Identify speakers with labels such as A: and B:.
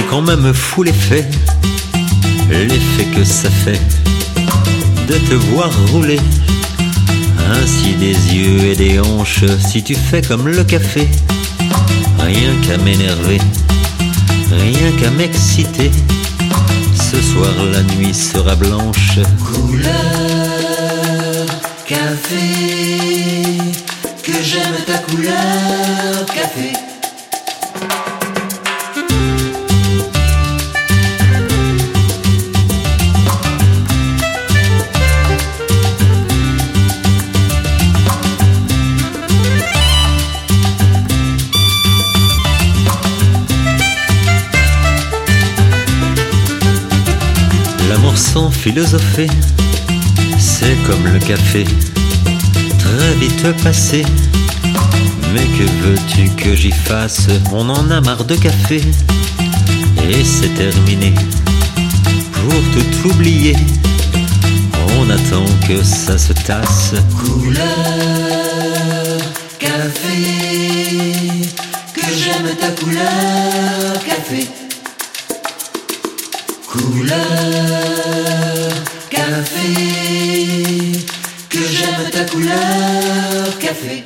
A: C'est quand même fou l'effet, l'effet que ça fait de te voir rouler. Ainsi des yeux et des hanches, si tu fais comme le café, rien qu'à m'énerver, rien qu'à m'exciter. Ce soir la nuit sera blanche.
B: Couleur café, que j'aime ta couleur café.
A: L'amour sans philosopher, c'est comme le café, très vite passé. Mais que veux-tu que j'y fasse? On en a marre de café, et c'est terminé. Pour tout oublier, on attend que ça se tasse.
B: Couleur café, que j'aime ta couleur café. Couleur café, que j'aime ta couleur café.